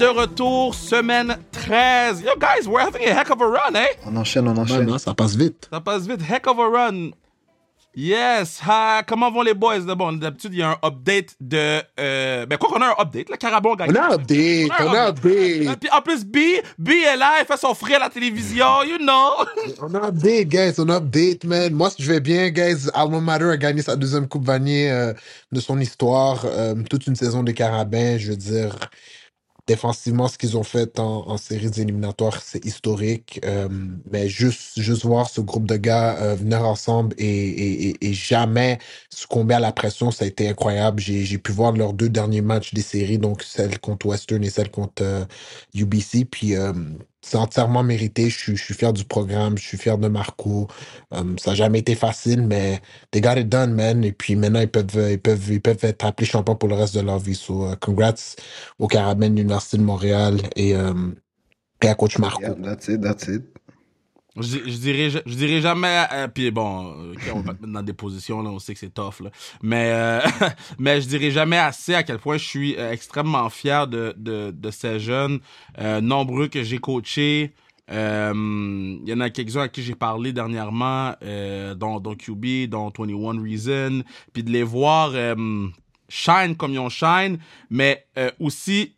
De retour, semaine 13. Yo, guys, we're having a heck of a run, eh? On enchaîne, on Ouais, enchaîne. non, ça passe vite. Ça passe vite. Heck of a run. Yes. Ha, comment vont les boys? Bon, d'habitude, il y a un update de. Euh, ben, quoi qu'on a un update, le Carabon gagne. On a un update, on a un update. Puis en plus, B, B est là, elle fait son frère à la télévision, you know. On a un update, guys. On a un update, man. Moi, je vais bien, guys. Alma Mater a gagné sa deuxième Coupe Vanier euh, de son histoire. Euh, toute une saison des Carabins, je veux dire. Défensivement, ce qu'ils ont fait en, séries éliminatoires, c'est historique. Euh, mais juste, juste voir ce groupe de gars euh, venir ensemble et, et, jamais succomber à la pression, ça a été incroyable. J'ai pu voir leurs deux derniers matchs des séries, donc celle contre Western et celle contre UBC. Puis euh, c'est entièrement mérité. Je suis, je suis fier du programme, je suis fier de Marco. Euh, ça n'a jamais été facile, mais they got it done, man. Et puis maintenant, ils peuvent, ils peuvent, ils peuvent être appelés champions pour le reste de leur vie. So, uh, congrats au Carabin de l'Université de Montréal et, euh, et à coach Marco. Yeah, that's it, that's it. Je, dirais, je, dirais jamais. euh, puis bon, euh, ok, on va te mettre dans des positions, on sait que c'est tough. Mais, euh, mais je dirais jamais assez à quel point je suis euh, extrêmement fier de, de, ces jeunes, nombreux que j'ai coachés. Il y en a quelques-uns à qui j'ai parlé dernièrement, dont, dont QB, dont 21 Reason, puis de les voir shine comme ils ont shine, mais aussi,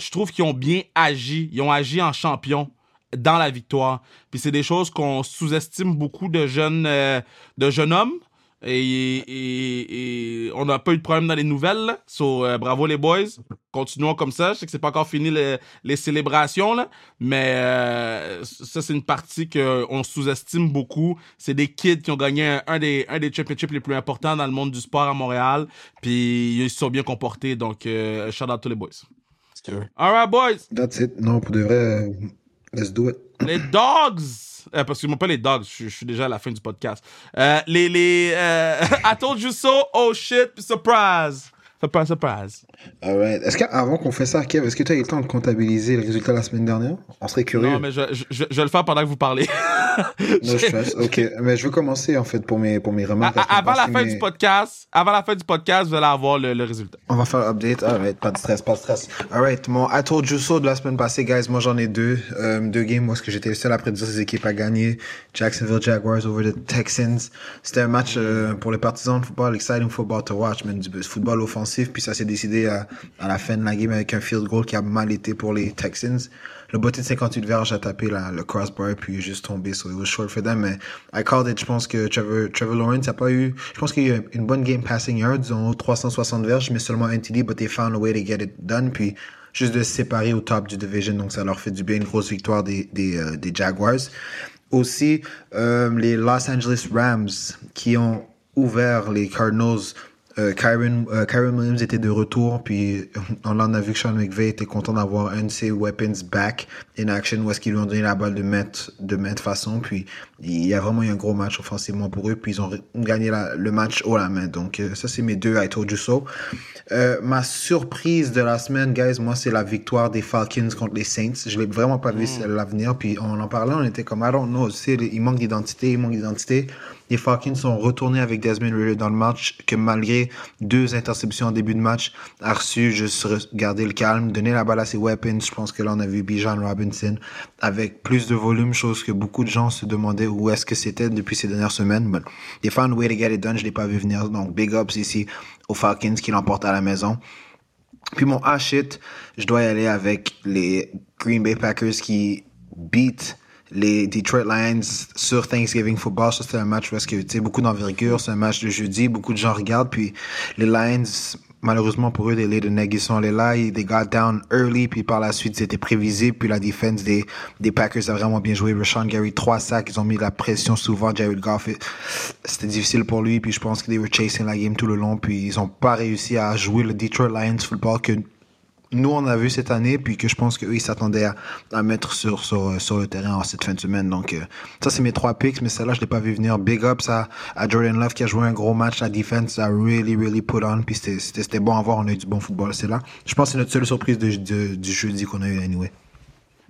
je trouve qu'ils ont bien agi. Ils ont agi en champion dans la victoire. Puis c'est des choses qu'on sous-estime beaucoup de jeunes, euh, de jeunes hommes. Et, et, et on n'a pas eu de problème dans les nouvelles. Là. So, euh, bravo les boys. Continuons comme ça. Je sais que c'est pas encore fini les, les célébrations, là. mais euh, ça, c'est une partie qu'on sous-estime beaucoup. C'est des kids qui ont gagné un, un des, un des championships les plus importants dans le monde du sport à Montréal. Puis ils se sont bien comportés. Donc, euh, shout out tous les boys. All right, boys. That's it. Non, pour de vrai, euh, let's do it. Les dogs! Euh, parce qu'ils m'ont pas les dogs, je, je suis déjà à la fin du podcast. Euh, les, les, euh, I told you so, oh shit, surprise! Surprise, surprise. Alright. Est-ce qu'avant qu'on fait ça, Kev, est-ce que tu as eu le temps de comptabiliser le résultat la semaine dernière? On serait curieux. Non, mais je, je, je, je vais le faire pendant que vous parlez. No stress. Ok, mais je veux commencer en fait pour mes, pour mes remarques. À- avant la fin mais- du podcast, avant la fin du podcast, vous allez avoir le, le résultat. On va faire update. Alright, pas de stress, pas de stress. Alright, mon I told you so de la semaine passée, guys. Moi, j'en ai deux. Euh, deux games où est-ce que j'étais le seul à prédire ces équipes à gagner. Jacksonville Jaguars over the Texans. C'était un match euh, pour les partisans de football, exciting football to watch, man. Du football offensif. Puis ça s'est décidé à, à la fin de la game avec un field goal qui a mal été pour les Texans. Le botté de 58 verges a tapé le crossbar puis il est juste tombé. So it was short for them. Mais I called it. Je pense que Trevor, Lawrence a pas eu. Je pense qu'il y a eu une bonne game passing yards, ont 360 verges, mais seulement un TD, but they found a way to get it done. Puis juste de se séparer au top du division, donc ça leur fait du bien. Une grosse victoire des, euh, Jaguars. Aussi, euh, les Los Angeles Rams qui ont ouvert les Cardinals euh, Kyron, euh, Kyron Williams était de retour, puis on en a vu que Sean McVay était content d'avoir un de ses weapons back in action, où est-ce qu'ils lui ont donné la balle de mettre de mettre façon, puis il y a vraiment eu un gros match offensivement pour eux, puis ils ont gagné la- le match haut la main. Donc euh, ça c'est mes deux I told you so. Euh, ma surprise de la semaine, guys, moi c'est la victoire des Falcons contre les Saints. Je l'ai vraiment pas vu celle-là venir, puis on en parlait, on était comme I don't know, il manque d'identité, il manque d'identité. Les Falcons sont retournés avec Desmond Ritter dans le match, que malgré deux interceptions en début de match, a reçu juste garder le calme, donner la balle à ses weapons. Je pense que là, on a vu Bijan Robinson avec plus de volume, chose que beaucoup de gens se demandaient où est-ce que c'était depuis ces dernières semaines. But they found a way to get it done. Je l'ai pas vu venir. Donc, big ups ici aux Falcons qui l'emportent à la maison. Puis mon ah shit, je dois y aller avec les Green Bay Packers qui beat les Detroit Lions sur Thanksgiving Football. Ça, c'était un match est-ce que, beaucoup d'envergure. C'est un match de jeudi. Beaucoup de gens regardent. Puis les Lions, malheureusement pour eux, les egg. Ils sont allés là. Ils they got down early. Puis par la suite, c'était prévisible. Puis la défense des, des Packers a vraiment bien joué. Rashawn Gary, trois sacs. Ils ont mis la pression souvent. Jared Goff, c'était difficile pour lui. Puis je pense they were chasing la game tout le long. Puis ils ont pas réussi à jouer le Detroit Lions football que nous on a vu cette année puis que je pense qu'eux ils s'attendaient à, à mettre sur, sur sur le terrain en cette fin de semaine donc euh, ça c'est mes trois picks mais celle-là je l'ai pas vu venir big ups à, à Jordan Love qui a joué un gros match la defense a really really put on puis c'était bon à voir on a eu du bon football c'est là je pense que c'est notre seule surprise de, de- du jeudi qu'on a eu anyway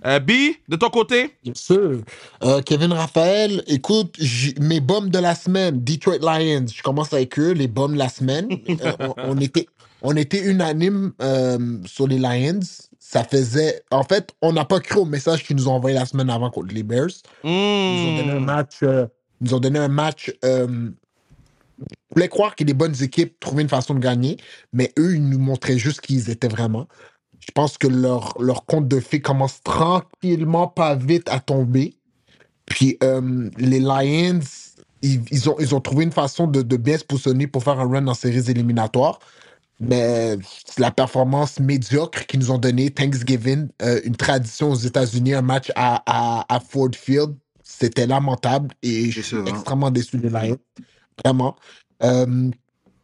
Euh, B, de ton côté? Bien sûr. Euh, Kevin Raphaël, écoute, mes bombes de la semaine, Detroit Lions, je commence avec eux, les bombes de la semaine. Euh, on, on était, on était unanime euh, sur les Lions. ça faisait. En fait, on n'a pas cru au message qu'ils nous ont envoyé la semaine avant contre les Bears. Ils nous ont donné un Hmm. match. euh, ils nous ont donné un match. Euh, on voulait croire que les bonnes équipes trouvaient une façon de gagner, mais eux, ils nous montraient juste qui ils étaient vraiment. Je pense que leur, leur compte de fées commence tranquillement, pas vite, à tomber. Puis euh, les Lions, ils, ils ont, ils ont trouvé une façon de, de bien se positionner pour faire un run en séries éliminatoires. Mais la performance médiocre qu'ils nous ont donné Thanksgiving, euh, une tradition aux États-Unis, un match à, à, à Ford Field, c'était lamentable et je suis extrêmement déçu des Lions. Vraiment. Euh,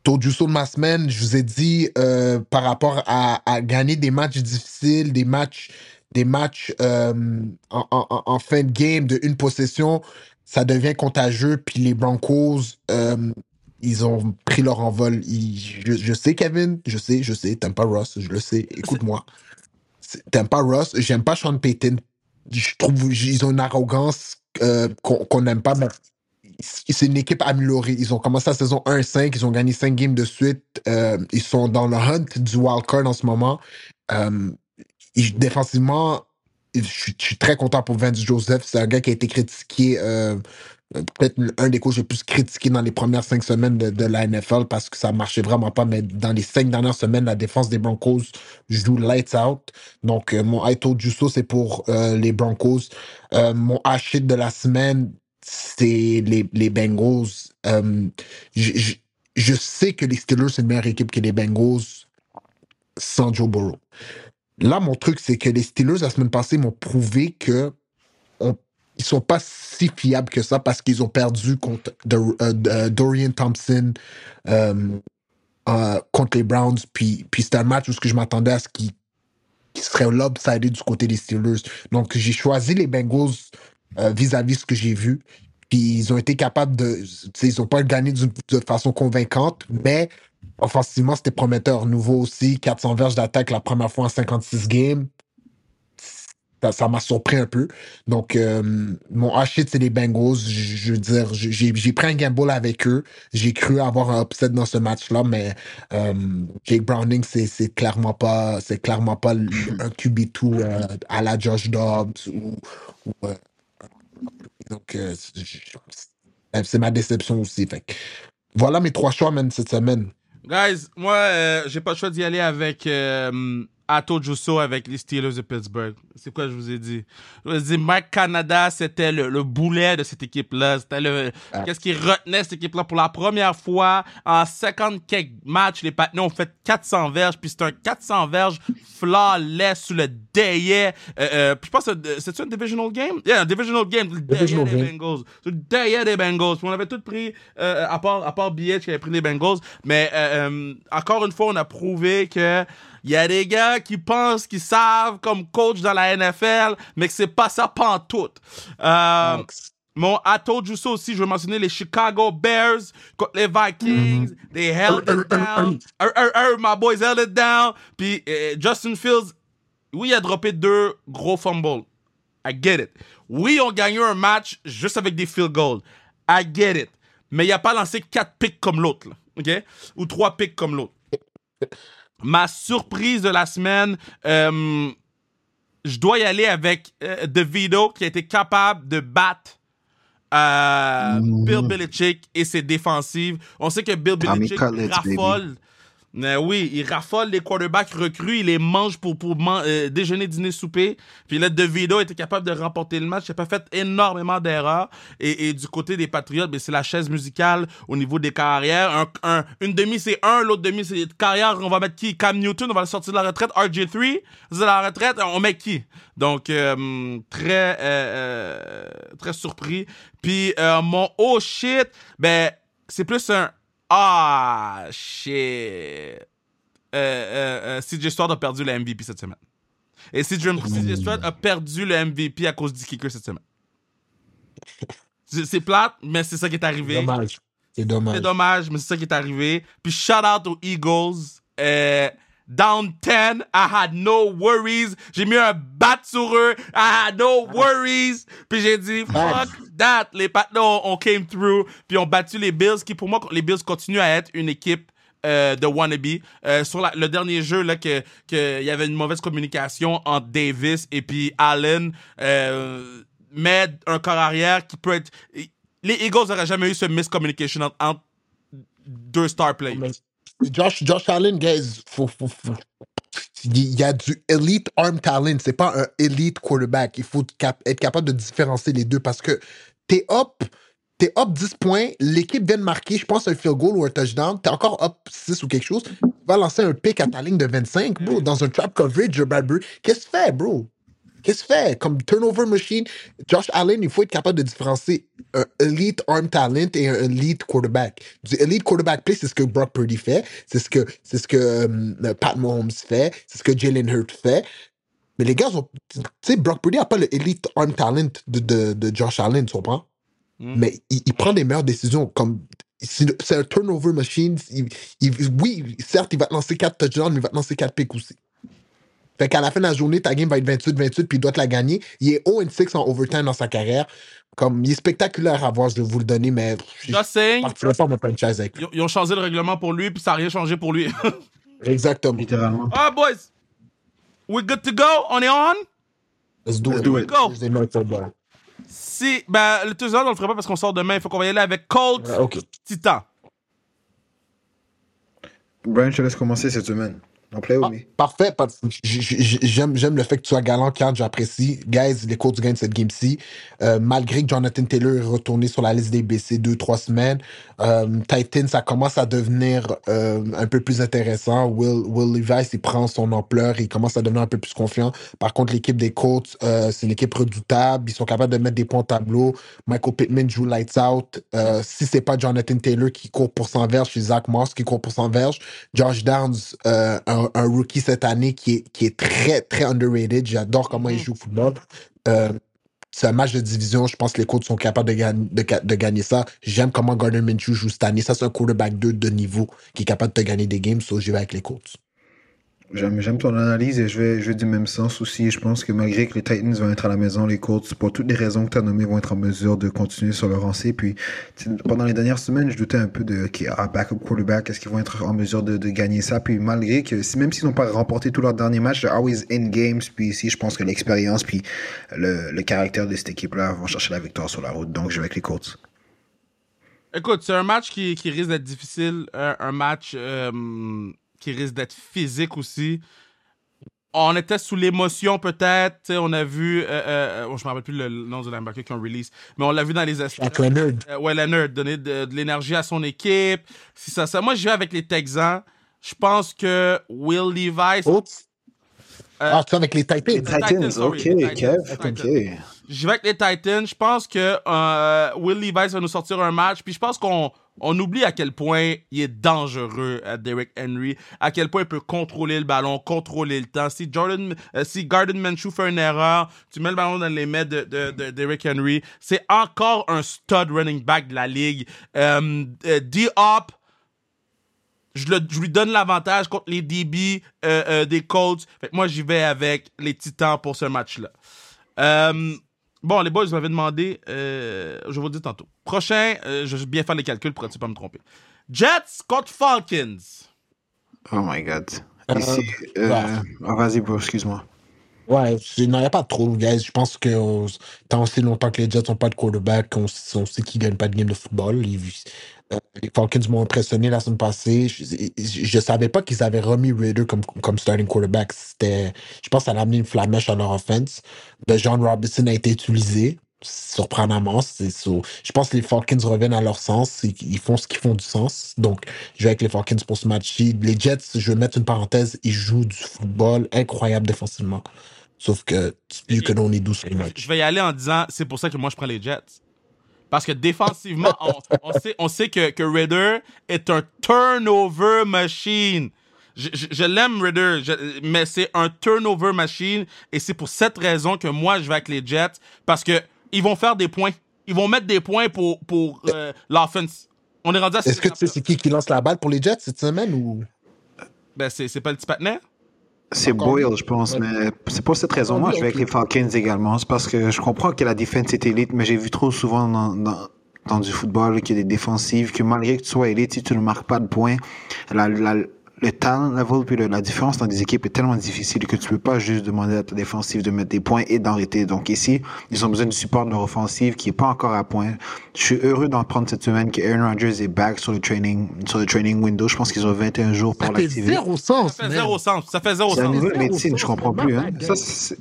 Taux du saut de ma semaine, je vous ai dit euh, par rapport à, à gagner des matchs difficiles, des matchs, des matchs euh, en, en- en fin de game de une possession, ça devient contagieux. Puis les Broncos, ils ont pris leur envol. Je, sais, Kevin, je sais, je sais, t'aimes pas Ross, je le sais. Écoute-moi. C'est- T'aimes pas Ross, j'aime pas Sean Payton. Je trouve ont une arrogance euh, qu'on n'aime pas, mais c'est une équipe améliorée. Ils ont commencé la saison 1-5, ils ont gagné 5 games de suite. Euh, ils sont dans le hunt du wildcard en ce moment. Euh, défensivement, je suis très content pour Vince Joseph. C'est un gars qui a été critiqué, peut-être un des coachs les plus critiqués dans les premières cinq semaines de, la NFL parce que ça marchait vraiment pas. Mais dans les cinq dernières semaines, la défense des Broncos joue lights out. Donc, euh, mon I told you so, c'est pour euh, les Broncos. Euh, mon hit de la semaine, c'est les, les Bengals. Euh, je, sais que les Steelers, c'est une meilleure équipe que les Bengals sans Joe Burrow. Là, mon truc, c'est que les Steelers, la semaine passée, m'ont prouvé que ils sont pas si fiables que ça parce qu'ils ont perdu contre euh, euh, Dorian Thompson euh, euh, contre les Browns. Puis, puis c'était un match où ce que je m'attendais à ce qu'ils qui serait lopsided du côté des Steelers. Donc, j'ai choisi les Bengals euh, vis-à-vis ce que j'ai vu. Puis, ils ont été capables de. Ils n'ont pas gagné de façon convaincante, mais offensivement, c'était prometteur. Nouveau aussi, 400 verges d'attaque la première fois en 56 games. Ça- m'a surpris un peu. Donc, euh, mon hit, c'est les Bengals. Je veux dire, j'ai pris un gamble avec eux. J'ai cru avoir un upset dans ce match-là, mais euh, Jake Browning, c'est clairement pas, c'est clairement pas un QB2 euh, à la Josh Dobbs donc c'est ma déception aussi. Fait voilà mes trois choix même cette semaine. Guys, moi, j'ai pas le choix d'y aller avec euh, Atto Jusso avec les Steelers de Pittsburgh. C'est quoi je vous ai dit? Je vous ai dit, Mike Canada, c'était le, le boulet de cette équipe-là. C'était le, Ah. qu'est-ce qui retenait cette équipe-là? Pour la première fois en 50 quelques matchs. Les Patnais ont fait 400 verges, puis c'est un 400 verges flawless sous le dayet. Euh, euh, puis je pense que c'est- c'est-tu un divisional game? Yeah, un divisional game. Le Divisional des game. Bengals. Le dayet des Bengals. Puis on avait tout pris, euh, à part, à part Billet qui avait pris les Bengals. Mais euh, euh, encore une fois, on a prouvé que il y a des gars qui pensent qu'ils savent comme coach dans la NFL, mais que c'est pas ça pantoute. Euh, mon Atto Jusso aussi, je veux mentionner les Chicago Bears contre les Vikings. They held it down. Er, er, er, my boys held it down. Puis euh, Justin Fields, oui, il a droppé deux gros fumbles. I get it. Oui, on gagné un match juste avec des field goals. I get it. Mais il a pas lancé quatre picks comme l'autre. OK? Ou trois picks comme l'autre. Ma surprise de la semaine, euh, je dois y aller avec euh, DeVito qui a été capable de battre euh, Bill Belichick et ses défensives. On sait que Bill Belichick raffole. Oui, il raffole les quarterbacks recrues, il les mange pour, pour euh, déjeuner, dîner, souper. Puis là, DeVito était capable de remporter le match. Il n'a pas fait énormément d'erreurs. Et, et du côté des Patriots, ben, c'est la chaise musicale au niveau des carrières. Un, un- une demi, c'est un, l'autre demi, c'est carrière. On va mettre qui? Cam Newton, on va le sortir de la retraite. RJ3, c'est de la retraite, on met qui? Donc, euh, très, euh, euh, très surpris. Puis, mon oh shit, ben, c'est plus un ah shit. Euh, euh, euh, CJ Stroud a perdu le MVP cette semaine. Et CJ, CJ Stroud a perdu le MVP à cause du kicker cette semaine. C'est c'est plate, mais c'est ça qui est arrivé. Dommage. C'est dommage. C'est dommage, mais c'est ça qui est arrivé. Puis shout out aux Eagles. Down 10, I had no worries. J'ai mis un bat sur eux. I had no worries. Puis j'ai dit, fuck that. Les Patna, on, came through. Puis on battu les Bills, qui pour moi, les Bills continuent à être une équipe euh, de wannabe. Euh, sur la- le dernier jeu, là, que, y avait une mauvaise communication entre Davis et puis Allen, euh, mais un corps arrière qui peut être... Les Eagles n'auraient jamais eu ce miscommunication entre, entre deux star players. Josh, Josh Allen, guys, faut, faut, faut- il y a du elite arm talent. C'est pas un elite quarterback. Il faut cap- être capable de différencier les deux parce que t'es up, t'es up 10 points, l'équipe vient de marquer, je pense, un field goal ou un touchdown, t'es encore up 6 ou quelque chose, tu vas lancer un pick à ta ligne de 25, bro, dans un trap coverage, Bradbury. Qu'est-ce que tu fais, bro? Qu'est-ce que tu fais? Comme turnover machine, Josh Allen, il faut être capable de différencier un elite arm talent et un elite quarterback. Du elite quarterback play, c'est ce que Brock Purdy fait, c'est ce que, c'est ce que euh, Pat Mahomes fait, c'est ce que Jalen Hurt fait. Mais les gars, tu sais, Brock Purdy n'a pas le elite arm talent de, de, de Josh Allen, tu comprends? Mm. Mais il, il prend des meilleures décisions. Comme c'est c'est un turnover machine. Il- il- oui, certes, il va te lancer 4 touchdowns, mais il va te lancer 4 picks aussi. Fait qu'à la fin de la journée, ta game va être 28-28, puis il doit te la gagner. Il est 0-6 en overtime dans sa carrière. Comme, il est spectaculaire à voir, je vais vous le donner, mais je ne Just saying, partirai pas mon franchise avec lui. ils ont- changé le règlement pour lui, puis ça n'a rien changé pour lui. Exactement. Littéralement. Ah, boys! We good to go? On est on? Let's do Let's it. do it. Go. Si, ben, le Tuesday, on le ferait pas parce qu'on sort demain. Il faut qu'on va y aller avec Ouais, OK. Titan. Brian, je te laisse commencer cette semaine. En Ah, parfait. J'aime j'aime le fait que tu sois galant, Kat, j'apprécie. Guys, les Colts gagnent cette game-ci. Euh, malgré que Jonathan Taylor est retourné sur la liste des BC deux, trois semaines, euh, Titan, ça commence à devenir euh, un peu plus intéressant. Will, Will Levis, il prend son ampleur, il commence à devenir un peu plus confiant. Par contre, l'équipe des Colts, euh, c'est une équipe redoutable. Ils sont capables de mettre des points au tableau. Michael Pittman joue lights out. Si c'est pas Jonathan Taylor qui court pour 100 verges, c'est Zach Moss qui court pour 100 verges. Josh Downs, euh, un, un rookie cette année qui est, qui est très, très underrated. J'adore comment il Mhm. joue au football. Euh, c'est un match de division. Je pense que les Colts sont capables de, gagner- de, ga- de gagner ça. J'aime comment Gardner Minshew joue cette année. Ça, c'est un quarterback 2 de niveau qui est capable de te gagner des games. So, j'y vais avec les Colts. J'aime, ton analyse et je vais, je vais du même sens aussi. Je pense que malgré que les Titans vont être à la maison, les Colts, pour toutes les raisons que tu as nommées, vont être en mesure de continuer sur leur lancée. Puis, pendant les dernières semaines, je doutais un peu de, OK, ah, backup quarterback, est-ce qu'ils vont être en mesure de, de gagner ça? Puis, malgré que, même s'ils n'ont pas remporté tous leurs derniers matchs, always in games. Puis, ici, je pense que l'expérience, puis le, le caractère de cette équipe-là vont chercher la victoire sur la route. Donc, je vais avec les Colts. Écoute, c'est un match qui, qui risque d'être difficile, un, un match euh, qui risque d'être physique aussi. On était sous l'émotion peut-être, on a vu, euh, euh, oh, je me rappelle plus le nom du linebacker qui ont release, mais on l'a vu dans les essais. Jack Leonard. Euh, ouais, Leonard, donner de, de l'énergie à son équipe. Si ça, ça. Moi, je vais avec les Texans. Je pense que Will Levis. Colts. ah, tu vas avec les Titans. Les Titans, sorry, les Titans, Titans. Je vais avec les Titans. Je pense que euh, Will Levis va nous sortir un match. Puis je pense qu'on on oublie à quel point il est dangereux, à Derrick Henry. À quel point il peut contrôler le ballon, contrôler le temps. Si Jordan, euh, si Garden Minshew fait une erreur, tu mets le ballon dans les mains de, de, de Derrick Henry. C'est encore un stud running back de la ligue. Euh, euh, D-Hop, je, le- lui donne l'avantage contre les DB euh, euh, des Colts. Fait que moi, j'y vais avec les Titans pour ce match-là. Euh, bon, les boys, vous m'avez demandé. euh, je vous le dis tantôt. Prochain, euh, je vais bien faire les calculs pour ne pas me tromper. Jets contre Falcons. Oh my God. Euh, Ici, euh, ouais. ah, vas-y, excuse-moi. Ouais, il n'y a pas trop, guys. Je pense que euh, tant aussi longtemps que les Jets n'ont pas de quarterback, on, sait qu'ils ne gagnent pas de game de football. Ils- euh, les Falcons m'ont impressionné la semaine passée. Je ne savais pas qu'ils avaient remis Raider comme, comme starting quarterback. C'était, je pense que ça a amené une flamèche à leur offense. De John Robinson a été utilisé, surprenamment. So- je pense que les Falcons reviennent à leur sens. Ils, ils font ce qui font du sens. Donc, je vais avec les Falcons pour ce match-ci. Les Jets, je vais mettre une parenthèse, ils jouent du football incroyable défensivement. Sauf que you can only do so Je much. vais y aller en disant c'est pour ça que moi, je prends les Jets. Parce que défensivement, on, on sait, on sait que, que est un turnover machine. Je, je- je l'aime, Raider, je- mais c'est un turnover machine. Et c'est pour cette raison que moi, je vais avec les Jets. Parce que ils vont faire des points. Ils vont mettre des points pour, pour euh, l'offense. On est rendu à Est-ce que tu sais c'est qui qui lance la balle pour les Jets cette semaine ou? Ben, c'est c'est pas le petit patinet? C'est Boyle, je pense, mais c'est pour cette raison. Moi, je vais avec les Falcons également. C'est parce que je comprends que la défense est élite, mais j'ai vu trop souvent dans, dans- dans du football, qu'il y a des défensives, que malgré que tu sois élite, si tu ne marques pas de points, la, la, le talent level puis la différence dans des équipes est tellement difficile que tu peux pas juste demander à ta défensive de mettre des points et d'arrêter. Donc ici, ils ont besoin du support de leur offensive qui est pas encore à point. Je suis heureux d'en prendre cette semaine que Aaron Rodgers est back sur le training, sur le training window. Je pense qu'ils ont 21 jours Ça pour fait l'activer. zéro sens, Ça fait zéro sens. Ça fait zéro C'est un sens. niveau de Zéro médecine, je comprends plus. Hein. Ça, c'est-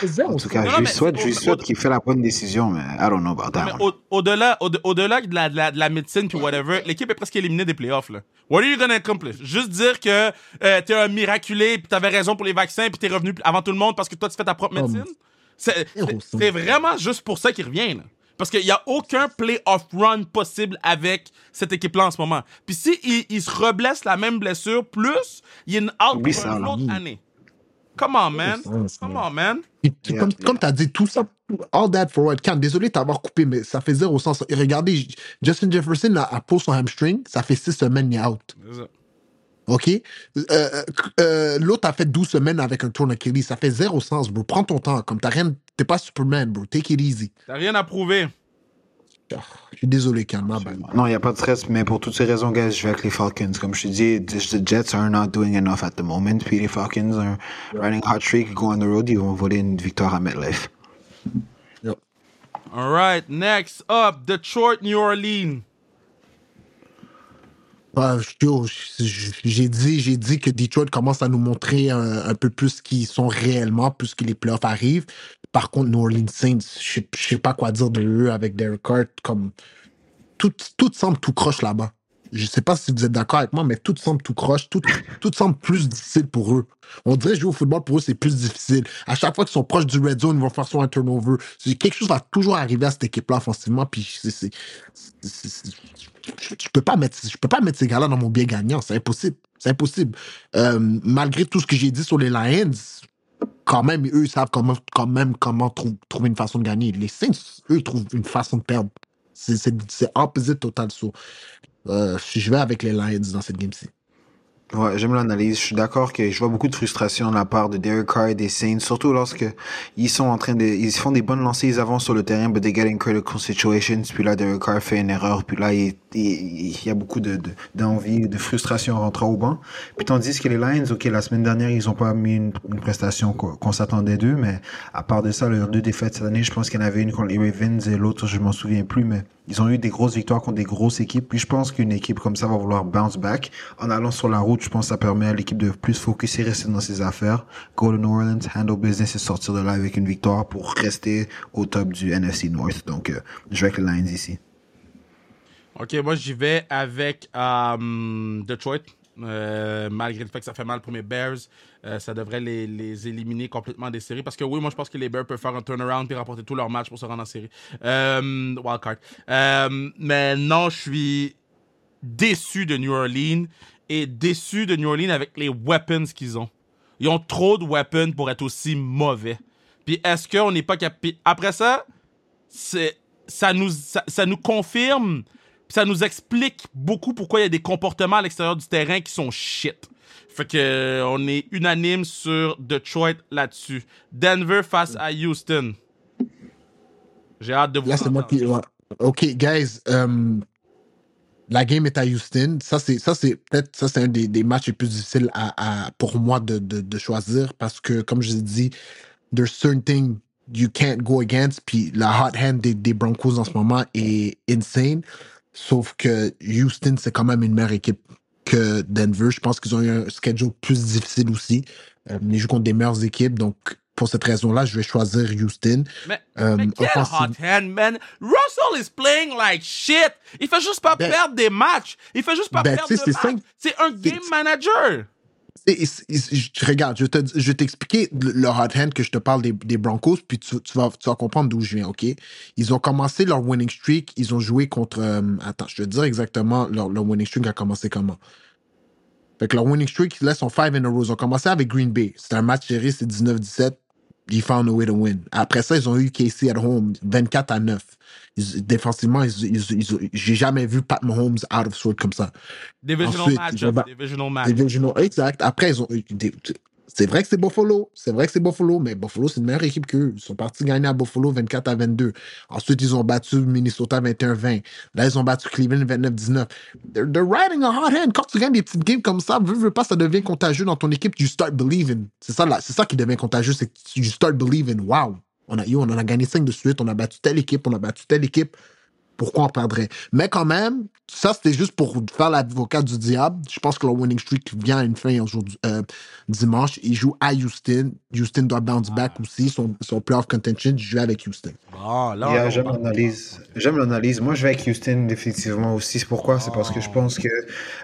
Ça fait en tout cas, Non, je lui souhaite, je lui souhaite qu'il fait la bonne décision, mais I don't know about that. Au- au-delà, au- au-delà de, la, de, la, de la médecine puis whatever, l'équipe est presque éliminée des playoffs. Là. What are you gonna accomplish? Juste dire que euh, t'es un miraculé puis t'avais raison pour les vaccins puis t'es revenu avant tout le monde parce que toi tu fais ta propre Oh, médecine? C'est, vraiment juste pour ça qu'il revient. Là. Parce qu'il n'y a aucun playoff run possible avec cette équipe-là en ce moment. Puis si il, il se reblesse la même blessure, plus il y a une out Oublie pour une autre année. Come on, man. Come on, man. Puis, tu- Yeah, comme, yeah. comme tu as dit, tout ça, all that for what? Can. Désolé de t'avoir coupé, mais ça fait zéro sens. Et regardez, Justin Jefferson a, a pour son hamstring, ça fait six semaines, il est out. OK? Euh, euh, euh, L'autre a fait 12 semaines avec un tourne Achilles. Ça fait zéro sens, bro. Prends ton temps. Comme t'as rien. T'es pas Superman, bro. Take it easy. T'as rien à prouver. Ah, Je suis désolé, bad. Non, il n'y a pas de stress, mais pour toutes ces raisons, guys, je vais avec les Falcons. Comme je te dis, the Jets are not doing enough at the moment. Puis les Falcons are running hot streak, go on the road, ils vont voler une victoire à MetLife. Yo. All right, next up, Detroit, New Orleans. Ah, j- j'ai dit, que Detroit commence à nous montrer un, peu plus ce qu'ils sont réellement, plus que les playoffs arrivent. Par contre, New Orleans Saints, je sais- pas quoi dire de eux avec Derek Carr. Comme tout, tout semble tout croche là-bas. Je sais pas si vous êtes d'accord avec moi, mais tout semble tout croche, tout, tout semble plus difficile pour eux. On dirait jouer au football pour eux, c'est plus difficile. À chaque fois qu'ils sont proches du red zone, ils vont faire soit un turnover. Quelque chose va toujours arriver à cette équipe-là offensivement, puis c'est- je, je peux pas mettre, je peux pas mettre ces gars-là dans mon bien gagnant, c'est impossible. C'est impossible. Euh, malgré tout ce que j'ai dit sur les Lions, quand même, eux, ils savent comment, quand même comment trou- trouver une façon de gagner. Les Saints, eux, trouvent une façon de perdre. C'est opposite total. So. Euh, je vais avec les Lions dans cette game-ci. Ouais, j'aime l'analyse. Je suis d'accord que je vois beaucoup de frustration de la part de Derek Carr et des Saints, surtout lorsque ils sont en train de, ils font des bonnes lancées, ils avancent sur le terrain, but they get in critical situations. Puis là, Derek Carr fait une erreur. Puis là, il, y a beaucoup de, de- d'envie, de frustration en rentrant au banc. Puis tandis que les Lions, ok, la semaine dernière, ils ont pas mis une, prestation qu'on, qu'on s'attendait d'eux, mais à part de ça, leurs deux défaites cette année, je pense qu'il y en avait une contre les Ravens et l'autre, je m'en souviens plus, mais ils ont eu des grosses victoires contre des grosses équipes. Puis je pense qu'une équipe comme ça va vouloir bounce back. En allant sur la route, je pense que ça permet à l'équipe de plus focus et rester dans ses affaires. Go to New Orleans, handle business et sortir de là avec une victoire pour rester au top du NFC North. Donc, euh, je vais avec les Lions ici. Ok, moi j'y vais avec euh, Detroit. Euh, malgré le fait que ça fait mal pour mes Bears, euh, ça devrait les, éliminer complètement des séries. Parce que oui, moi je pense que les Bears peuvent faire un turnaround et remporter tous leurs matchs pour se rendre en série. Wildcard. Mais non, je suis déçu de New Orleans et déçu de New Orleans avec les weapons qu'ils ont. Ils ont trop de weapons pour être aussi mauvais. Puis est-ce qu'on n'est pas capable. Après ça, c'est ça nous, ça, ça nous confirme, ça nous explique beaucoup pourquoi il y a des comportements à l'extérieur du terrain qui sont shit. Fait que on est unanime sur Detroit là-dessus. Denver face à Houston. J'ai hâte de vous Là, c'est moi qui. OK, guys. euh, la game est à Houston. Ça, c'est ça, c'est peut-être ça, c'est un des, matchs les plus difficiles pour moi de, choisir parce que, comme je l'ai dit, there's certain things you can't go against. Puis la hot hand des, des Broncos en ce moment est insane. Sauf que Houston, c'est quand même une meilleure équipe que Denver. Je pense qu'ils ont eu un schedule plus difficile aussi. Euh, ils jouent contre des meilleures équipes. Donc, pour cette raison-là, je vais choisir Houston. Mais, Euh, mais quel hot hand, man. Russell is playing like shit. Il fait juste pas Ben- perdre des matchs. Il fait juste pas Ben, perdre tu de sais, c'est matchs. C'est un game manager. Et- et- et- je- regarde, je, vais t'expliquer le, le hot hand que je te parle des, des Broncos, puis tu, tu vas, tu vas comprendre d'où je viens, OK? Ils ont commencé leur winning streak, ils ont joué contre... euh, attends, je vais te dire exactement leur, leur winning streak a commencé comment. Fait que leur winning streak, là, sont 5 in a row. Ils ont commencé avec Green Bay. C'était un match serré, c'est 19-17. Ils found a way to win. Après ça, ils ont eu KC at home, 24 à 9. Ils- défensivement, ils, ils- j'ai jamais vu Pat Mahomes out of sort comme ça. Divisional Ensuite, ba- Divisional matchup. Divisional, exact. Après, ils ont eu des- C'est vrai que c'est Buffalo. C'est vrai que c'est Buffalo, mais Buffalo, c'est une meilleure équipe qu'eux. Ils sont partis gagner à Buffalo 24 à 22. Ensuite, ils ont battu Minnesota 21-20. Là, ils ont battu Cleveland 29-19. They're, riding a hot hand. Quand tu gagnes des petites games comme ça, veux, veux pas, ça devient contagieux dans ton équipe. You start believing. C'est ça, là, c'est ça qui devient contagieux, c'est que you start believing. Wow. On a, yo, on en a gagné 5 de suite. On a battu telle équipe. On a battu telle équipe pourquoi on perdrait. Mais quand même, ça c'était juste pour faire l'avocat du diable. Je pense que le winning streak vient à une fin aujourd'hui, euh, dimanche. Ils jouent à Houston. Houston doit bounce back aussi. Son, son playoff contention, je joue avec Houston. Là, Yeah, j'aime l'analyse. J'aime l'analyse. Moi, je vais avec Houston définitivement aussi. C'est pourquoi? C'est parce que je pense que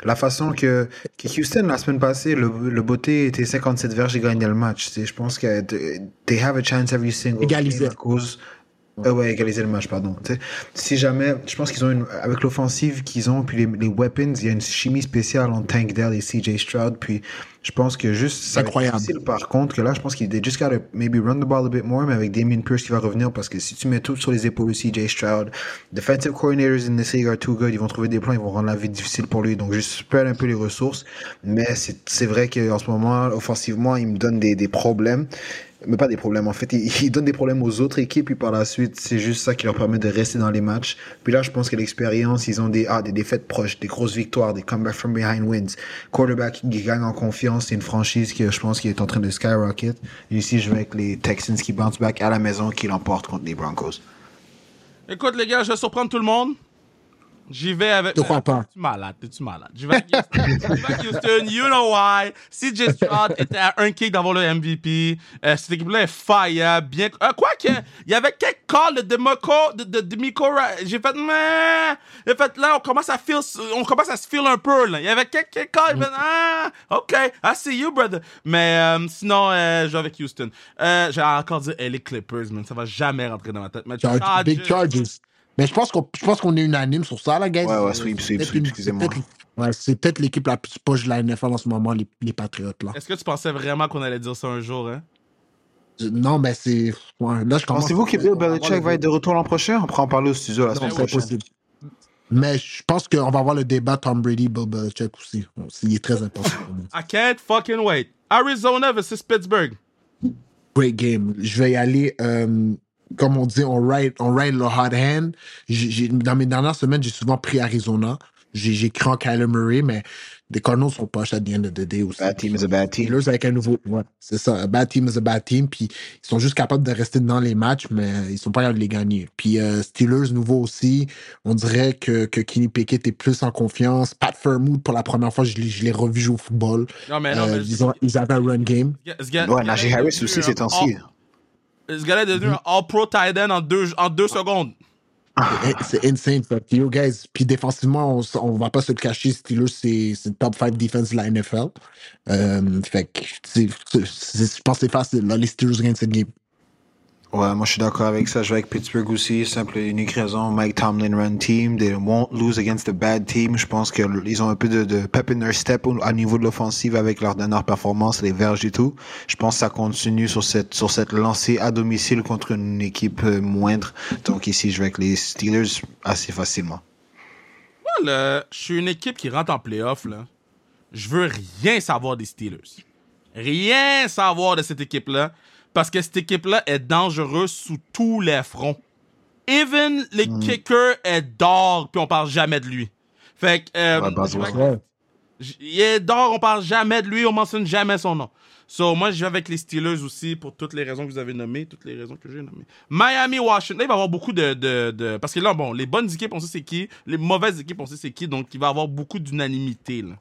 la façon que, que Houston, la semaine passée, le, le beauté était 57 verges et gagnait le match. Je pense que they have a chance every single Égaliser. game à cause. Euh, ouais, égaliser le match, pardon. Tu sais, si jamais, je pense qu'ils ont une, avec l'offensive qu'ils ont, puis les, les weapons, il y a une chimie spéciale entre Tank Dell et CJ Stroud, puis je pense que juste, être Incroyable. difficile par contre, que là, je pense qu'il they just gotta maybe run the ball a bit more, mais avec Damien Pierce qui va revenir, parce que si tu mets tout sur les épaules de CJ Stroud, defensive coordinators in this league are too good, ils vont trouver des plans, ils vont rendre la vie difficile pour lui, donc juste spread un peu les ressources, mais c'est c'est vrai qu'en ce moment, offensivement, il me donne des, des problèmes, mais pas des problèmes, en fait, il, il donne des problèmes aux autres équipes, puis par la suite, c'est juste ça qui leur permet de rester dans les matchs, puis là, je pense que l'expérience, ils ont des, ah, des défaites proches, des grosses victoires, des comeback from behind wins, quarterback qui gagne en confiance, c'est une franchise qui, je pense, qui est en train de skyrocket. Et ici, je vais avec les Texans qui bounce back à la maison, qui l'emportent contre les Broncos. Écoute, les gars, je vais surprendre tout le monde. J'y vais avec. Je crois pas. T'es-tu malade? T'es-tu malade? J'y vais avec Houston. J'y vais avec Houston. You know why? CJ Stroud était à un kick d'avoir le MVP. Euh, cette équipe-là est fire. Bien. Euh, quoi que, il y avait quelques calls de Moko, de, de, de J'ai fait, mais. J'ai fait, là, on commence à feel, on commence à se feel un peu, là. Il y avait quelques, quelques calls. J'ai fait, ah, OK, I see you, brother. Mais, euh, sinon, euh, je vais avec Houston. Euh, j'ai encore dit LA Clippers, man. Ça va jamais rentrer dans ma tête. Mais Charge- Big Charges. Mais je pense qu'on je pense qu'on est unanime sur ça, là, guys. Ouais, ouais, Euh, sweep, c'est sweep, peut-être sweep, excusez-moi. c'est peut-être- Ouais, c'est peut-être l'équipe la plus poche de la NFL en ce moment, les, les Patriotes, là. Est-ce que tu pensais vraiment qu'on allait dire ça un jour, hein? Je- Non, mais c'est. Ouais, là, je commence. Pensez-vous que Bill Belichick va être de retour l'an prochain? On pourra en parler au studio la Non, semaine c'est prochaine. possible. Mais je pense qu'on va avoir le débat Tom Brady, Bill Belichick aussi. Il est très important. I can't fucking wait. Arizona versus Pittsburgh. Great game. Je vais y aller, euh, comme on dit, on ride, on ride le hot hand. J'ai- dans mes dernières semaines, j'ai souvent pris Arizona. J'ai j'ai cru en Kyler Murray, mais les Cardinals sont poches à the end of the day aussi. Bad team is a bad team. Steelers avec un nouveau. Ouais, c'est ça. A bad team is a bad team. Puis ils sont juste capables de rester dans les matchs, mais ils sont pas capables de les gagner. Puis euh, Steelers, nouveau aussi. On dirait que, que Kenny Pickett est plus en confiance. Pat Fairmouth, pour la première fois, je l'ai je l'ai revu jouer au football. Non, mais non, Euh, mais. ils, ont, ils avaient un run game. Ouais, Najee Harris aussi un ces temps-ci. Ce gars-là est devenu un All-Pro tight end en deux, en deux secondes. Eh, C'est insane. Yo, guys. Puis défensivement, on, on va pas se le cacher. Steelers, c'est top 5 defense de la NFL. Euh, fait que, je pense que c'est facile. Là, les Steelers gagnent cette game. Ouais, moi je suis d'accord avec ça. Je vais avec Pittsburgh aussi. Simple et unique raison. Mike Tomlin run team. They won't lose against a bad team. Je pense qu'ils ont un peu de, de pep in their step au, à niveau de l'offensive avec leur dernière performance, les verges et tout. Je pense que ça continue sur cette, sur cette lancée à domicile contre une équipe euh, moindre. Donc ici, je vais avec les Steelers assez facilement. Moi, là, je suis une équipe qui rentre en playoff, là. Je veux rien savoir des Steelers. Rien savoir de cette équipe-là. Parce que cette équipe-là est dangereuse sous tous les fronts. Even le Mm. kicker est d'or, puis on parle jamais de lui. Fait que. euh, Ouais, bah, Ouais. J- Il est d'or, on parle jamais de lui, on mentionne jamais son nom. So, moi, je vais avec les Steelers aussi pour toutes les raisons que vous avez nommées, toutes les raisons que j'ai nommées. Miami, Washington, là, il va y avoir beaucoup de, de, de- Parce que là, bon, les bonnes équipes, on sait c'est qui, les mauvaises équipes, on sait c'est qui, donc il va y avoir beaucoup d'unanimité, là.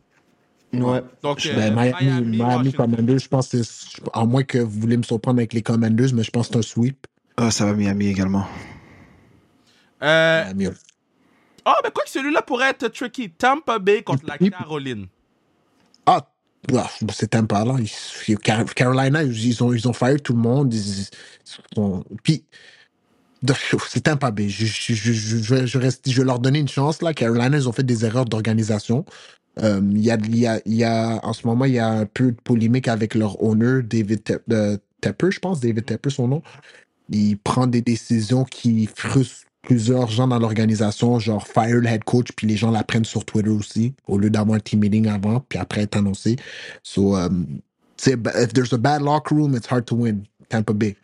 Ouais. Donc, euh, Ben, Miami, Miami, Washington. Commanders, je pense que c'est. À moins que vous voulez me surprendre avec les Commanders, mais je pense que c'est un sweep. Ah, ça va Miami également. Euh, Miami. Ah, ben quoi que celui-là pourrait être tricky. Tampa Bay contre la. Caroline. Ah, ah, c'est Tampa, là. Carolina, ils ont, ils ont fire tout le monde. Ils, ils sont- Puis, c'est Tampa Bay. Je, je, je reste- je vais leur donner une chance, là. Carolina, ils ont fait des erreurs d'organisation. Euh, Il y, a, y, a, en ce moment, il y a un peu de polémique avec leur owner, David Tep- euh, Tepper, je pense, David Tepper, son nom. Il prend des décisions qui frustrent plusieurs gens dans l'organisation, genre fire le head coach, puis les gens l'apprennent sur Twitter aussi, au lieu d'avoir un team meeting avant, puis après être annoncé. So, C'est, if there's a bad locker room, it's hard to win. Tampa Bay.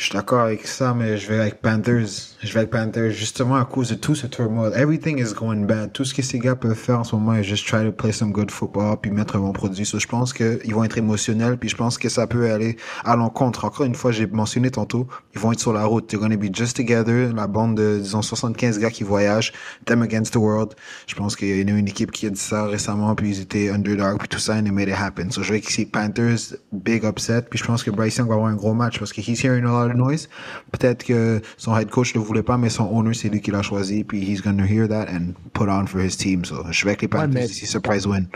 Je suis d'accord avec ça, mais je vais avec Panthers. Je vais avec Panthers justement à cause de tout ce turmoil. Everything is going bad. Tout ce que ces gars peuvent faire en ce moment est juste try to play some good football puis mettre un bon produit. So, je pense qu'ils vont être émotionnels puis je pense que ça peut aller à l'encontre. Encore une fois, j'ai mentionné tantôt, ils vont être sur la route. They're gonna be just together. La bande de, disons, 75 gars qui voyagent. Them against the world. Je pense qu'il y a une équipe qui a dit ça récemment puis ils étaient underdog puis tout ça and they made it happen. So, je vais ici Panthers, big upset puis je pense que Bryce Young va avoir un gros match parce que he's hearing a lot noise. Peut-être que son head coach ne le voulait pas, mais son owner, c'est lui qui l'a choisi. Puis he's gonna hear that and put on for his team. So, je vais avec les Panthers ici, surprise win.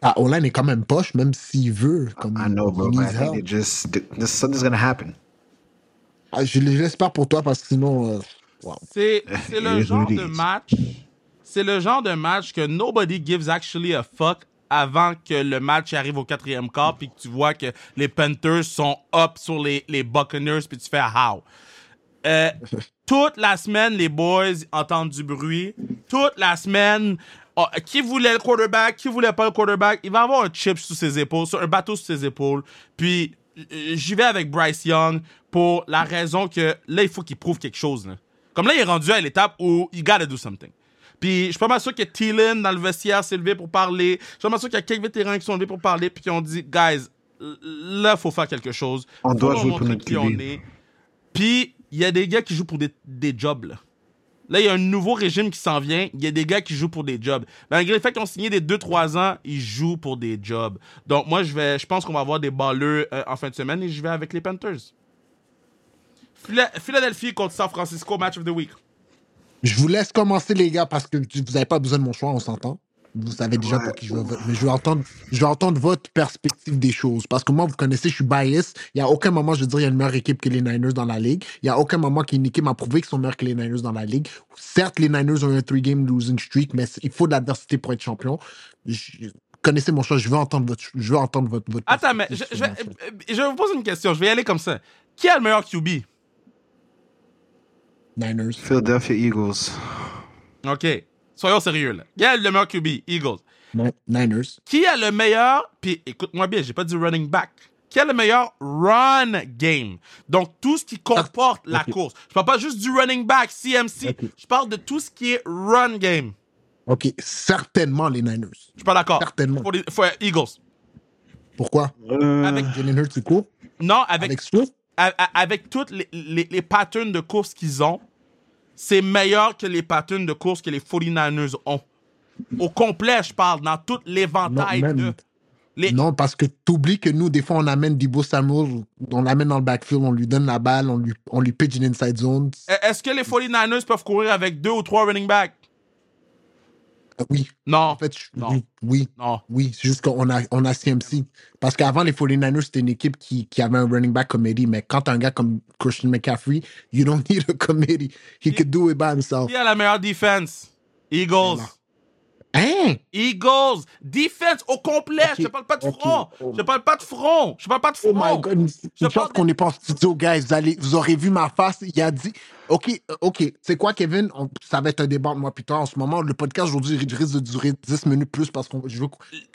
Ah, Olan est quand même poche, même s'il veut. Comme, I know, bro, I think it just, this, something's gonna happen. Ah, je l'espère pour toi parce que sinon. euh, wow. C'est le genre de match. C'est le genre de match que nobody gives actually a fuck avant que le match arrive au quatrième quart puis que tu vois que les Panthers sont up sur les, les Buccaneers puis tu fais how? Euh, toute la semaine, les boys entendent du bruit. Toute la semaine, oh, qui voulait le quarterback, qui voulait pas le quarterback, il va avoir un chip sur ses épaules, un bateau sur ses épaules. Puis euh, j'y vais avec Bryce Young pour la raison que là, il faut qu'il prouve quelque chose. là. Comme là, il est rendu à l'étape où il gotta do something. Puis je suis pas mal sûr que Thielen dans le vestiaire s'est levé pour parler. Je suis pas mal sûr qu'il y a quelques vétérans qui sont levés pour parler puis qui ont dit, guys, là, faut faire quelque chose. On Faut doit jouer pour notre qui on est. Puis, il y a des gars qui jouent pour des, des jobs, là. Là, il y a un nouveau régime qui s'en vient. Il y a des gars qui jouent pour des jobs. Malgré le fait qu'ils ont signé des 2-3 ans, ils jouent pour des jobs. Donc, moi, je vais, je pense qu'on va avoir des balleux euh, en fin de semaine et je vais avec les Panthers. Phila- Philadelphie contre San Francisco, match of the week. Je vous laisse commencer, les gars, parce que vous n'avez pas besoin de mon choix, on s'entend. Vous savez déjà Ouais. pour qui je vais voter. Mais je veux, entendre, je veux entendre votre perspective des choses. Parce que moi, vous connaissez, je suis bias. Il n'y a aucun moment, je veux dire, il y a une meilleure équipe que les Niners dans la ligue. Il n'y a aucun moment qu'une équipe m'a prouvé qu'ils sont meilleurs que les Niners dans la ligue. Certes, les Niners ont un three-game losing streak, mais il faut de l'adversité pour être champion. Je- connaissez mon choix, je veux entendre votre, je veux entendre votre, votre Attends, mais je, je vais, je vous poser une question. Je vais y aller comme ça. Qui a le meilleur QB? Niners. Philadelphia Eagles. OK. Soyons sérieux, là. Qui a le meilleur QB? Eagles. Ni- Niners. Qui a le meilleur, puis écoute-moi bien, j'ai pas dit running back. Qui a le meilleur run game? Donc, tout ce qui comporte la ok. course. Je parle pas juste du running back, CMC. Je parle de tout ce qui est run game. OK, certainement les Niners. Je suis pas d'accord. Certainement. Faut, les- faut- Eagles. Pourquoi? Euh, Avec, Jalen Hurts, c'est court? non, avec, Avec Swift? avec toutes les, les, les patterns de course qu'ils ont, c'est meilleur que les patterns de course que les 49ers ont. Au complet, je parle, dans tout l'éventail de... Les, Non, parce que tu oublies que nous, des fois, on amène Debo Samuel, on l'amène dans le backfield, on lui donne la balle, on lui, on lui pitch une inside zone. Est-ce que les 49ers peuvent courir avec deux ou trois running backs? Euh, Oui, Non. en fait, je- Non. oui, oui, Non. oui. C'est juste qu'on a, on a CMC. Parce qu'avant, les 49ers, c'était une équipe qui, qui avait un running back committee, mais quand t'as un gars comme Christian McCaffrey, you don't need a committee. He could do it by himself. Qui a la meilleure défense? Eagles. Hein? Eagles. Defense au complet. Je te parle pas de front. oh. Je te parle pas de front. Je te parle pas de Oh front. my god, Je parle qu'on n'est pas en studio, guys. Vous, allez, vous aurez vu ma face. Il a dit, OK, euh, OK, c'est quoi, Kevin? On- ça va être un débat entre moi et toi en ce moment. Le podcast aujourd'hui il risque de durer 10 minutes plus parce qu'on je veux.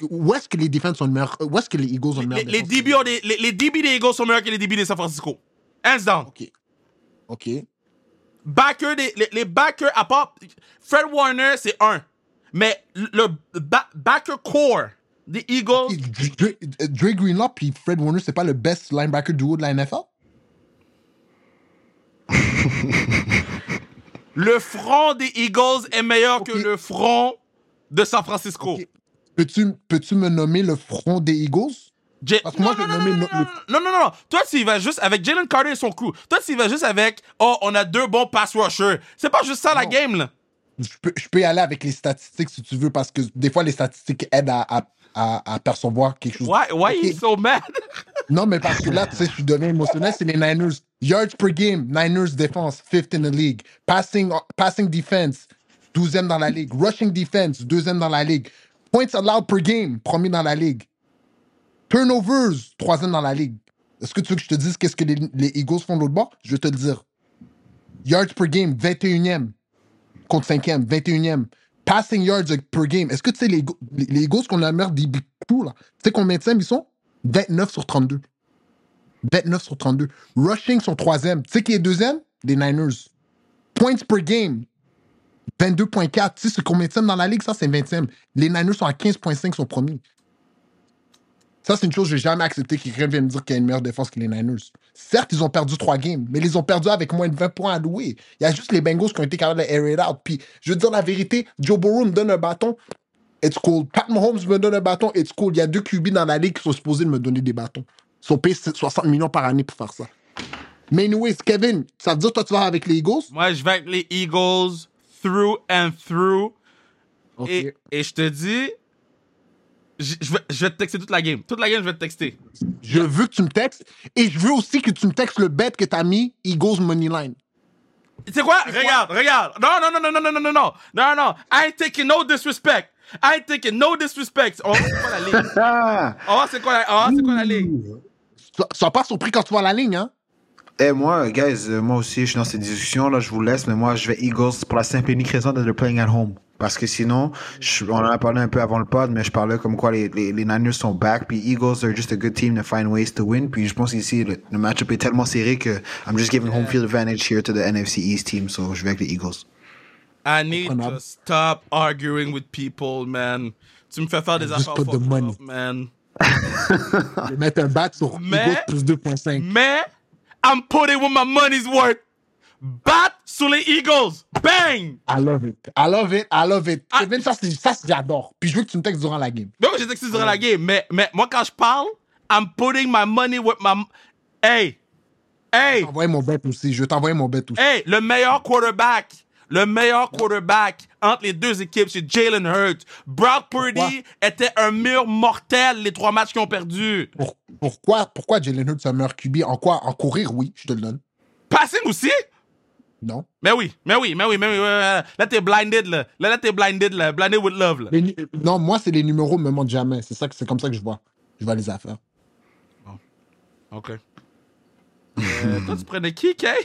Où est-ce que les défenses sont le meilleur? Où est-ce que les Eagles ont le Les, meilleur les, défense? DB ont des- les, les DB des Eagles sont meilleurs que les DB des San Francisco. Hands down. OK. OK. Backer des, les, les backers, à part Fred Warner, c'est un. Mais le ba- backer core des Eagles, Dre, Dre Greenlaw puis Fred Warner, c'est pas le best linebacker duo de la NFL? le front des Eagles est meilleur que le front de San Francisco. Peux-tu peux me nommer le front des Eagles? J- Parce que moi, non, je non, vais non, nommer non, le- non, non, non, non. Toi, tu vas juste avec Jalen Carter et son crew. Toi, tu vas juste avec, oh, on a deux bons pass rushers. C'est pas juste ça la Non. game, là. Je peux, je peux y aller avec les statistiques si tu veux, parce que des fois, les statistiques aident à, à, à, à percevoir quelque chose. Why, why Ok. you so mad? Non, mais parce que là, tu sais, je suis donné émotionnel, c'est les Niners. Yards per game, Niners défense, fifth in the league. Passing, passing defense, 12e dans la ligue. Rushing defense, deuxième dans la ligue. Points allowed per game, premier dans la ligue. Turnovers, troisième dans la ligue. Est-ce que tu veux que je te dise qu'est-ce que les, les Eagles font de l'autre bord? Je vais te le dire. Yards per game, 21e. Contre 5e, 21e. Passing yards per game. Est-ce que tu sais les, les, les qu'on a meilleure des big là? Tu sais combien de ils sont? 29 sur 32. 29 sur 32. Rushing sont troisième. Tu sais qui est deuxième? Les Niners. Points per game. 22.4. Tu sais, c'est combien de dans la ligue? Ça, c'est 20e. Les Niners sont à 15.5, sont premiers. Ça, c'est une chose que je n'ai jamais accepté quelqu'un vienne me dire qu'il y a une meilleure défense que les Niners. Certes, ils ont perdu trois games, mais ils les ont perdus avec moins de 20 points à louer. Il y a juste les Bengals qui ont été capables de air it out. Puis, je veux dire la vérité, Joe Burrow me donne un bâton, it's cool. Pat Mahomes me donne un bâton, it's cool. Il y a deux QB dans la ligue qui sont supposés de me donner des bâtons. Ils sont payés 60 millions par année pour faire ça. Mais anyways, Kevin, ça veut dire que toi, tu vas avec les Eagles? Moi, je vais avec les Eagles through and through. Et, et je te dis, je, vais, je, vais, te texter toute la game. Toute la game, je vais te texter. Je veux que tu me textes. Et je veux aussi que tu me textes le bet que t'as mis Eagles Moneyline. Tu sais quoi? Regarde, regarde. Non, non, non, non, non, non, non, non. Non, non. I ain't taking no disrespect. I ain't taking no disrespect. Oh, c'est quoi la ligne? Oh, c'est quoi, la... oh, quoi la ligne? Sois pas surpris quand tu vois la ligne, hein? Eh, moi, guys, euh, moi aussi, je suis dans cette discussion, là, je vous laisse, mais moi, je vais Eagles pour la simple et unique raison d'être playing at home. Parce que sinon, on en a parlé un peu avant le pod, mais je parlais comme quoi les, les, les Niners sont back, puis Eagles are just a good team to find ways to win. Puis je pense qu'ici, le, le match-up est tellement serré que I'm just giving home field advantage here to the NFC East team, so je vais avec les Eagles. I need to stop arguing with people, man. Tu me fais faire des affaires the money. man. je mettre un bat sur mais, Eagles plus 2.5. Mais, I'm putting what my money's worth. Bat sur les Eagles. Bang! I love it. I love it. I love it. Ah. ça, ça j'adore. Puis je veux que tu me textes durant la game. Non, j'ai texté durant la game. Mais, mais moi, quand je parle, I'm putting my money with my... Hey! Hey! Je vais t'envoyer mon bet aussi. Je vais t'envoyer mon bet aussi. Hey! Le meilleur quarterback. Le meilleur quarterback entre les deux équipes, c'est Jalen Hurts. Brock Purdy était un mur mortel les trois matchs qu'ils ont perdu. pourquoi, pourquoi Jalen Hurts est un meilleur QB? En quoi? En courir, oui, je te le donne. Passing aussi? Non. Mais oui, mais oui, mais oui, mais oui. Là, t'es blinded, là. Là, là t'es blinded, là. Blinded with love, là. non, moi, c'est les numéros me mentent jamais. C'est ça que c'est comme ça que je vois. Je vois les affaires. Bon. OK. Euh, toi, tu prenais qui, Kay?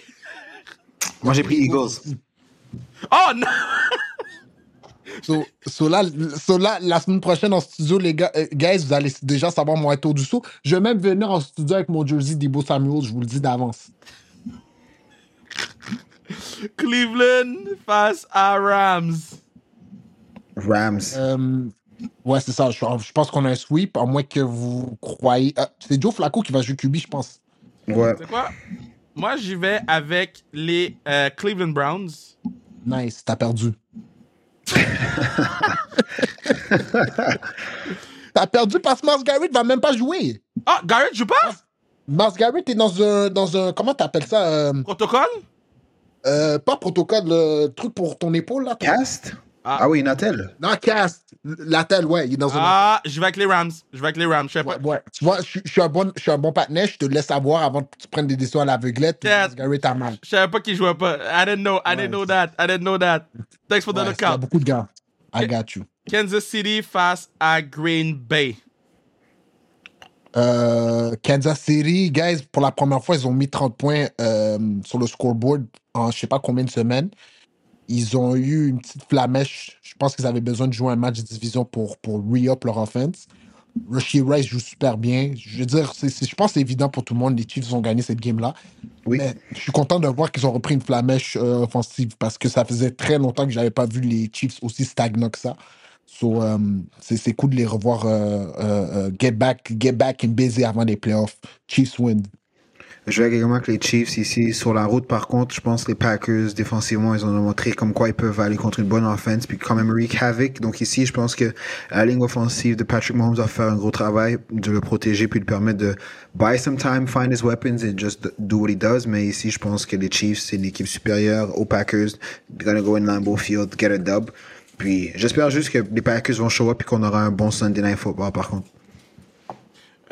Moi, j'ai pris Eagles. Oh, non! So, so, là, so là, la semaine prochaine en studio, les gars, euh, guys, vous allez déjà savoir mon tour du saut. Je vais même venir en studio avec mon jersey d'Ibo Samuel, je vous le dis d'avance. Cleveland face à Rams. Rams. Euh, ouais, c'est ça. Je, pense qu'on a un sweep, à moins que vous croyez. Ah, c'est Joe Flacco qui va jouer QB, je pense. Ouais. C'est quoi? Moi, j'y vais avec les euh, Cleveland Browns. Nice, t'as perdu. t'as perdu parce que Mars Garrett va même pas jouer. Ah, Garrett joue pas? Mars Garrett est dans un, dans un. Comment t'appelles ça? Euh, Protocole? Euh, pas protocole, le truc pour ton épaule, là. Cast? Ah. ah oui, Natel. Non, Cast. Latel, ouais, il est dans un. Ah, je vais avec les Rams. Je vais avec les Rams, je sais pas. Ouais, tu vois, je, suis un bon, je suis un bon partenaire, je te laisse savoir avant que tu prennes des décisions à l'aveuglette. Yes. Gary t'a mal. Je savais pas qu'il jouait pas. I didn't know, I didn't know that. I didn't know that. Thanks for the lookout. Il y a beaucoup de gars. I got you. Kansas City face à Green Bay. Euh, Kansas City, guys, pour la première fois, ils ont mis 30 points euh, sur le scoreboard en je sais pas combien de semaines. Ils ont eu une petite flamèche. Je pense qu'ils avaient besoin de jouer un match de division pour, pour re-up leur offense. Rushy Rice joue super bien. Je veux dire, je pense que c'est évident pour tout le monde. Les Chiefs ont gagné cette game-là. Oui. Mais je suis content de voir qu'ils ont repris une flamèche euh, offensive parce que ça faisait très longtemps que j'avais pas vu les Chiefs aussi stagnants que ça. So, um, c'est cool de les revoir uh, uh, get, back, get back and busy avant les playoffs. Chiefs win. Je vais également avec les Chiefs ici. Sur la route, par contre, je pense que les Packers, défensivement, ils ont montré comme quoi ils peuvent aller contre une bonne offense, puis quand même wreak havoc. Donc ici, je pense que la ligne offensive de Patrick Mahomes va faire un gros travail de le protéger, puis de permettre de buy some time, find his weapons, and just do what he does. Mais ici, je pense que les Chiefs, c'est une équipe supérieure aux Packers. They're gonna go in Lambeau Field, get a dub. Puis j'espère juste que les Packers vont show up et qu'on aura un bon Sunday Night Football par contre.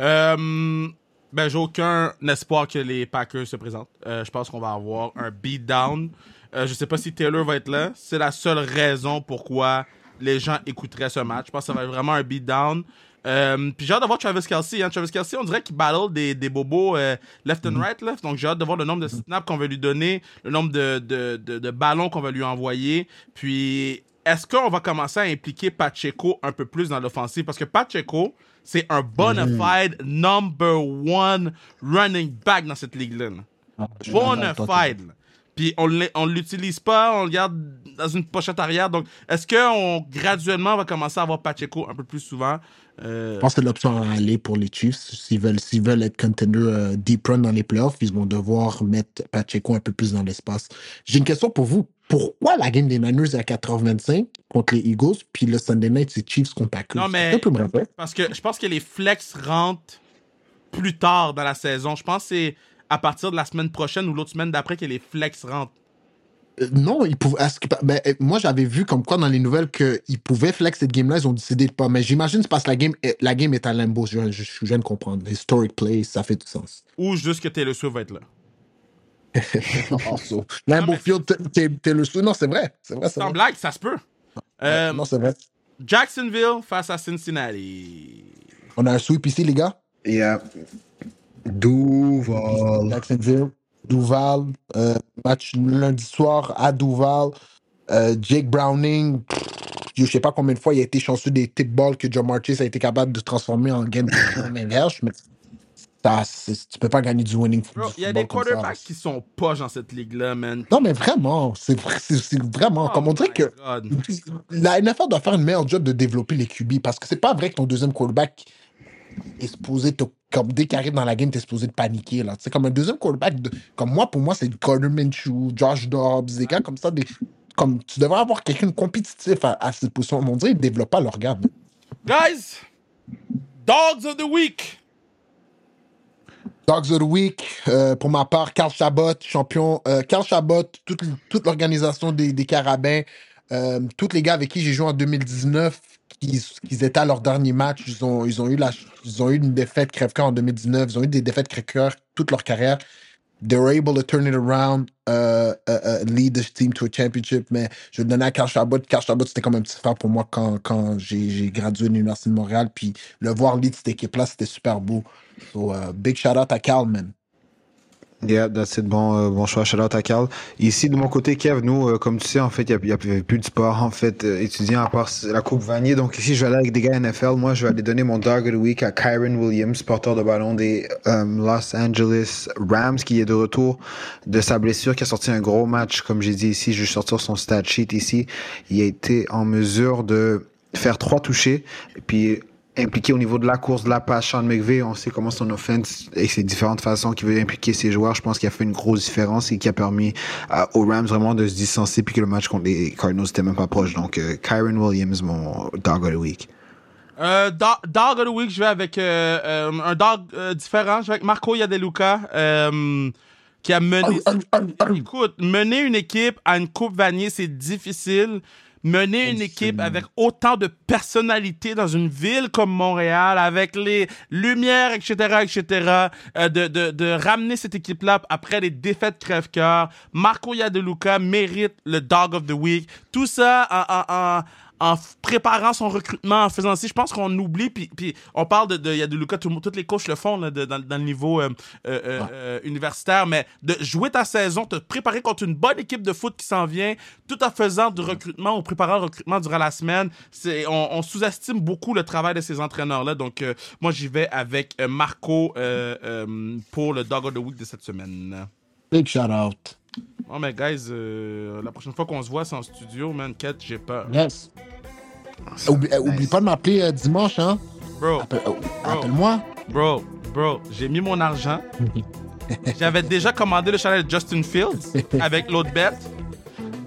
Euh, ben, j'ai aucun espoir que les Packers se présentent. Euh, je pense qu'on va avoir un beatdown. Euh, je sais pas si Taylor va être là. C'est la seule raison pourquoi les gens écouteraient ce match. Je pense que ça va être vraiment un beatdown. Euh, puis j'ai hâte de voir Travis Kelsey. Hein. Travis Kelsey, on dirait qu'il battle des, des bobos euh, left and right. Left. Donc j'ai hâte de voir le nombre de snaps qu'on va lui donner, le nombre de, de, de, de ballons qu'on va lui envoyer. Puis est-ce qu'on va commencer à impliquer Pacheco un peu plus dans l'offensive? Parce que Pacheco, c'est un bona fide number one running back dans cette ligue-là. là. Ah, Bona fide. Puis on on l'utilise pas, on le garde dans une pochette arrière. Donc, est-ce qu'on graduellement va commencer à avoir Pacheco un peu plus souvent? Euh, Je pense que c'est l'option à aller pour les Chiefs. S'ils veulent, s'ils veulent être contender euh, deep run dans les playoffs, ils vont devoir mettre Pacheco un peu plus dans l'espace. J'ai une question pour vous. Pourquoi la game des Niners est à 4h25 contre les Eagles, puis le Sunday night, c'est Chiefs contre Packers? Non, mais-? Parce que je pense que les flex rentrent plus tard dans la saison. Je pense que c'est à partir de la semaine prochaine ou l'autre semaine d'après que les flex rentrent. Euh, non, ils pouvaient. ben, euh, moi, j'avais vu comme quoi dans les nouvelles qu'ils pouvaient flex cette game-là, ils ont décidé de pas. Mais j'imagine que c'est parce que la game, est- la game est à Lambeau. Je, je, je viens de comprendre. Historic play, ça fait du sens. Ou juste que Taylor Swift va être là. Lambeau Field, t'es- le sou. Non, c'est vrai. C'est vrai, c'est Sans blague, ça se peut. Euh, non, c'est vrai. Jacksonville face à Cincinnati. On a un sweep ici, les gars? Yeah. Duval. Jacksonville, Duval, euh, match lundi soir à Duval. Euh, Jake Browning, pff, je sais pas combien de fois il a été chanceux des tip balls que John Marchis a été capable de transformer en game inverse, mais tu peux pas gagner du winning du il y a football des quarterbacks qui sont poches dans cette ligue-là, man. Non, mais vraiment, c'est vrai- c'est- c'est vraiment, Oh comme on dirait que God. la NFL doit faire une meilleure job de développer les QB parce que c'est pas vrai que ton deuxième quarterback est supposé te, comme dès qu'il arrive dans la game, t'es supposé de paniquer là. C'est comme un deuxième quarterback de- comme moi pour moi c'est Gardner Minshew, Josh Dobbs, des gars comme ça des comme tu devrais avoir quelqu'un de compétitif à, à cette position. On dirait qu'ils développent pas leur gamme. Guys, Dogs of the Week. Dogs of the Week, euh, pour ma part, Carl Chabot, champion. Euh, Carl Chabot, toute, l'organisation des, Carabins, euh, tous les gars avec qui j'ai joué en 2019, qui, étaient à leur dernier match, ils ont, eu, la, ils ont eu une défaite crève-cœur en 2019, ils ont eu des défaites crève-cœur toute leur carrière. They were able to turn it around, uh, uh, uh, lead the team to a championship. Mais je le donner à Carl Chabot. Carl Chabot, c'était comme un petit frère pour moi quand, quand j'ai gradué de l'Université de Montréal. Puis le voir lead cette équipe-là, c'était super beau. So, uh, big shout out à Carl, man. Yeah, that's it. Bon, euh, bon choix. Shout out à Carl. Ici, de mon côté, Kev, nous, euh, comme tu sais, en fait, il n'y a, plus de sport, en fait, euh, étudiant à part la Coupe Vanier. Donc ici, je vais aller avec des gars NFL. Moi, je vais aller donner mon Dog of the Week à Kyron Williams, porteur de ballon des euh, Los Angeles Rams, qui est de retour de sa blessure, qui a sorti un gros match. Comme j'ai dit ici, je vais sortir son stat sheet ici. Il a été en mesure de faire trois touchés. Puis, impliqué au niveau de la course, de la passe. Sean McVay, on sait comment son offense et ses différentes façons qu'il veut impliquer ses joueurs. Je pense qu'il a fait une grosse différence et qui a permis euh, aux Rams vraiment de se distancer puis que le match contre les Cardinals n'était même pas proche. Donc, euh, Kyron Williams, mon dog of the week. Euh, do- dog of the Week, je vais avec euh, euh, un dog euh, différent. Je vais avec Marco Yadeluca, euh, qui a mené. Écoute, mener une équipe à une Coupe Vanier, c'est difficile. Mener une équipe avec autant de personnalité dans une ville comme Montréal, avec les lumières, etc., etc., euh, de, de, de ramener cette équipe-là après les défaites crève-cœur. Marco Yadeluca mérite le Dog of the Week. Tout ça en, en, en, en préparant son recrutement, en faisant ci, je pense qu'on oublie, puis, puis on parle de, de Yadeluca, tout, le monde- toutes les coachs le font là, de- dans, dans le niveau euh, euh, euh, euh, universitaire, mais de jouer ta saison, te préparer contre une bonne équipe de foot qui s'en vient, tout en faisant du recrutement ou préparant le recrutement durant la semaine, c'est, on, on sous-estime beaucoup le travail de ces entraîneurs-là, donc moi j'y vais avec Marco pour le Dog of the Week de cette semaine. Big shout out. Oh mais guys, euh, la prochaine fois qu'on se voit, c'est en studio, man, Kate, j'ai peur. Yes. Oublie, euh, oublie pas de m'appeler euh, dimanche, hein. Bro, Appelle- euh, Appelle-moi. Bro, bro, j'ai mis mon argent. J'avais déjà commandé le chalet de Justin Fields avec l'autre bête.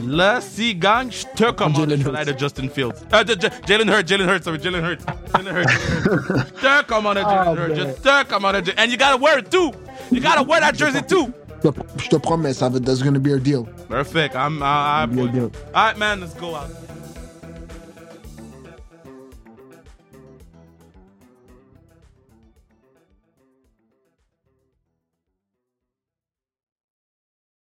Là, si gagne, je te commande le chalet de Justin Fields. Euh, de, de- Jalen Hurts, Jalen Hurts, sorry, Jalen Hurts. Jalen Hurts. Je te commande Ah, Jalen Hurts. Je te commande Jalen And you gotta wear it too. You gotta wear that jersey too. Je te- Je te promets, ça va, that's gonna be a deal. Perfect. I'm, I, I, Be a deal. All right, man, let's go out.